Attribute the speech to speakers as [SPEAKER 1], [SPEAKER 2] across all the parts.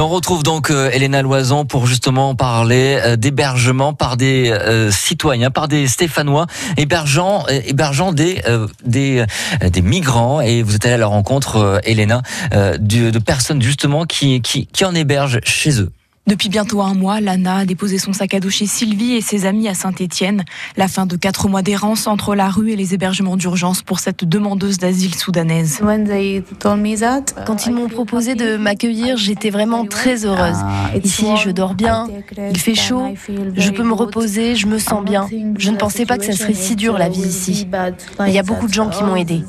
[SPEAKER 1] Et on retrouve donc euh, Elena Loison pour justement parler euh, d'hébergement par des euh, citoyens, par des Stéphanois hébergeant, hébergeant des, des, migrants. Et vous êtes allé à la rencontre, Elena, de, de personnes justement qui, qui, qui en hébergent chez eux.
[SPEAKER 2] Depuis bientôt un mois, Lana a déposé son sac à dos chez Sylvie et ses amis à Saint-Étienne. La fin de quatre mois d'errance entre la rue et les hébergements d'urgence pour cette demandeuse d'asile soudanaise.
[SPEAKER 3] Quand ils m'ont proposé de m'accueillir, j'étais vraiment très heureuse. Ici, je dors bien, il fait chaud, je peux me reposer, je me sens bien. Je ne pensais pas que ça serait si dur la vie ici. Il y a beaucoup de gens qui m'ont aidé.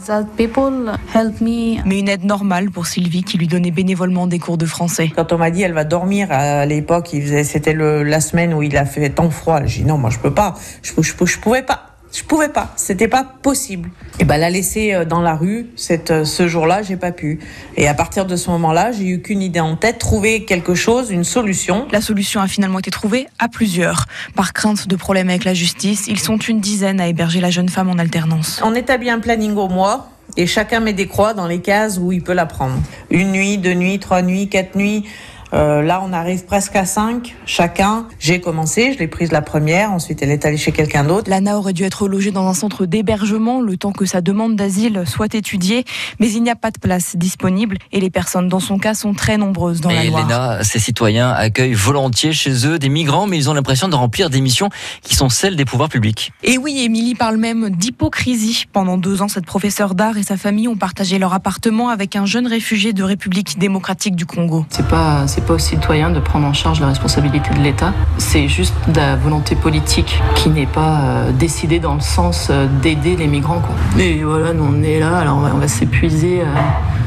[SPEAKER 2] Mais une aide normale pour Sylvie qui lui donnait bénévolement des cours de français.
[SPEAKER 4] Quand on m'a dit elle va dormir à l'époque, c'était la semaine où il a fait tant froid. J'ai dit non, moi je peux pas, je, je, je, pouvais pas. Je pouvais pas, c'était pas possible. Et ben la laisser euh, dans la rue, cette, euh, ce jour-là, j'ai pas pu. Et à partir de ce moment-là, j'ai eu qu'une idée en tête, trouver quelque chose, une solution.
[SPEAKER 2] La solution a finalement été trouvée à plusieurs. Par crainte de problèmes avec la justice, ils sont une dizaine à héberger la jeune femme en alternance.
[SPEAKER 4] On établit un planning au mois et chacun met des croix dans les cases où il peut la prendre. Une nuit, deux nuits, trois nuits, quatre nuits. Euh, là, on arrive presque à 5 chacun. J'ai commencé, je l'ai prise la première, ensuite elle est allée chez quelqu'un d'autre.
[SPEAKER 2] Lana aurait dû être logée dans un centre d'hébergement le temps que sa demande d'asile soit étudiée, mais il n'y a pas de place disponible et les personnes dans son cas sont très nombreuses dans la Loire.
[SPEAKER 1] Léna, ces citoyens accueillent volontiers chez eux des migrants, mais ils ont l'impression de remplir des missions qui sont celles des pouvoirs publics.
[SPEAKER 2] Et oui, Émilie parle même d'hypocrisie. Pendant deux ans, cette professeure d'art et sa famille ont partagé leur appartement avec un jeune réfugié de République démocratique du Congo.
[SPEAKER 5] C'est pas, pas aux citoyens de prendre en charge la responsabilité de l'État. C'est juste de la volonté politique qui n'est pas euh, décidée dans le sens euh, d'aider les migrants. Quoi. Et voilà, nous on est là, alors on va, s'épuiser. Euh,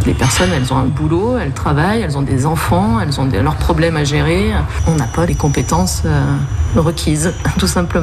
[SPEAKER 5] les personnes, elles ont un boulot, elles travaillent, elles ont des enfants, elles ont leurs problèmes à gérer. On n'a pas les compétences requises, tout simplement.